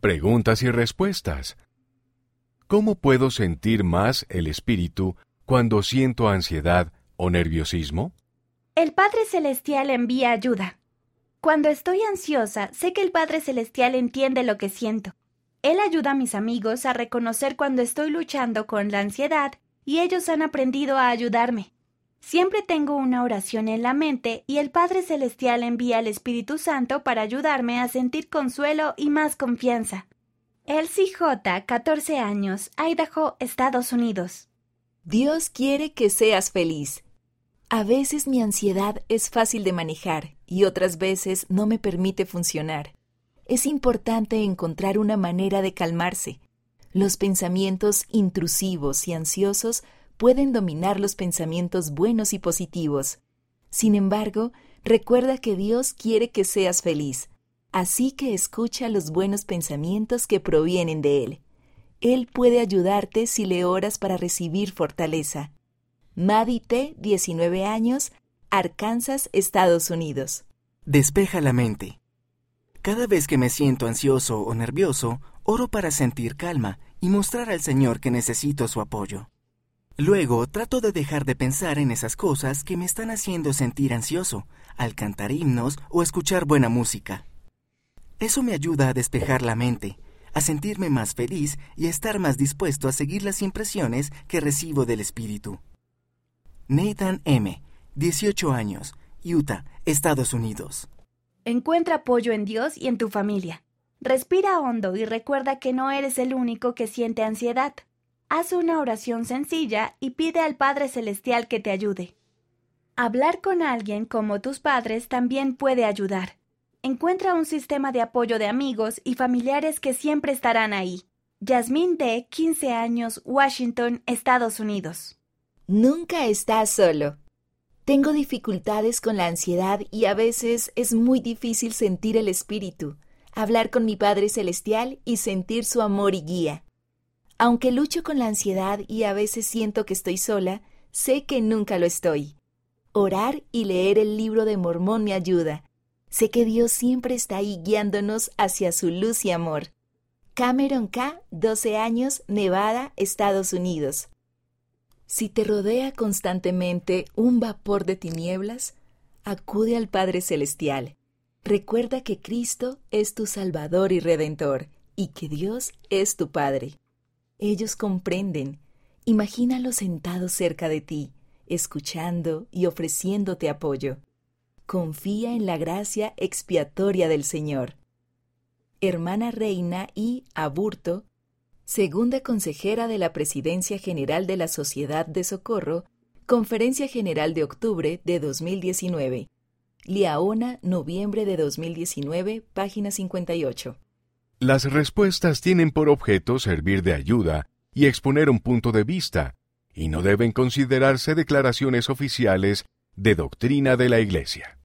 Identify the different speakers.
Speaker 1: Preguntas y respuestas. ¿Cómo puedo sentir más el espíritu cuando siento ansiedad o nerviosismo?
Speaker 2: El Padre Celestial envía ayuda. Cuando estoy ansiosa, sé que el Padre Celestial entiende lo que siento. Él ayuda a mis amigos a reconocer cuando estoy luchando con la ansiedad y ellos han aprendido a ayudarme. Siempre tengo una oración en la mente y el Padre Celestial envía al Espíritu Santo para ayudarme a sentir consuelo y más confianza. Elsie J., 14 años, Idaho, Estados Unidos.
Speaker 3: Dios quiere que seas feliz. A veces mi ansiedad es fácil de manejar y otras veces no me permite funcionar. Es importante encontrar una manera de calmarse. Los pensamientos intrusivos y ansiosos pueden dominar los pensamientos buenos y positivos. Sin embargo, recuerda que Dios quiere que seas feliz, así que escucha los buenos pensamientos que provienen de Él. Él puede ayudarte si le oras para recibir fortaleza. Maddie T., 19 años, Arkansas, Estados Unidos.
Speaker 4: Despeja la mente. Cada vez que me siento ansioso o nervioso, oro para sentir calma y mostrar al Señor que necesito su apoyo. Luego trato de dejar de pensar en esas cosas que me están haciendo sentir ansioso, al cantar himnos o escuchar buena música. Eso me ayuda a despejar la mente, a sentirme más feliz y a estar más dispuesto a seguir las impresiones que recibo del Espíritu. Nathan M., 18 años, Utah, Estados Unidos.
Speaker 2: Encuentra apoyo en Dios y en tu familia. Respira hondo y recuerda que no eres el único que siente ansiedad. Haz una oración sencilla y pide al Padre Celestial que te ayude. Hablar con alguien como tus padres también puede ayudar. Encuentra un sistema de apoyo de amigos y familiares que siempre estarán ahí. Yasmín D., 15 años, Washington, Estados Unidos.
Speaker 3: Nunca estás solo. Tengo dificultades con la ansiedad y a veces es muy difícil sentir el espíritu, hablar con mi Padre Celestial y sentir su amor y guía. Aunque lucho con la ansiedad y a veces siento que estoy sola, sé que nunca lo estoy. Orar y leer el libro de Mormón me ayuda. Sé que Dios siempre está ahí guiándonos hacia su luz y amor. Cameron K., 12 años, Nevada, Estados Unidos. Si te rodea constantemente un vapor de tinieblas, acude al Padre Celestial. Recuerda que Cristo es tu Salvador y Redentor, y que Dios es tu Padre. Ellos comprenden. Imagínalo sentado cerca de ti, escuchando y ofreciéndote apoyo. Confía en la gracia expiatoria del Señor. Hermana Reina y Aburto, segunda consejera de la Presidencia General de la Sociedad de Socorro, Conferencia General de Octubre de 2019. Liaona, noviembre de 2019, página 58.
Speaker 1: Las respuestas tienen por objeto servir de ayuda y exponer un punto de vista, y no deben considerarse declaraciones oficiales de doctrina de la Iglesia.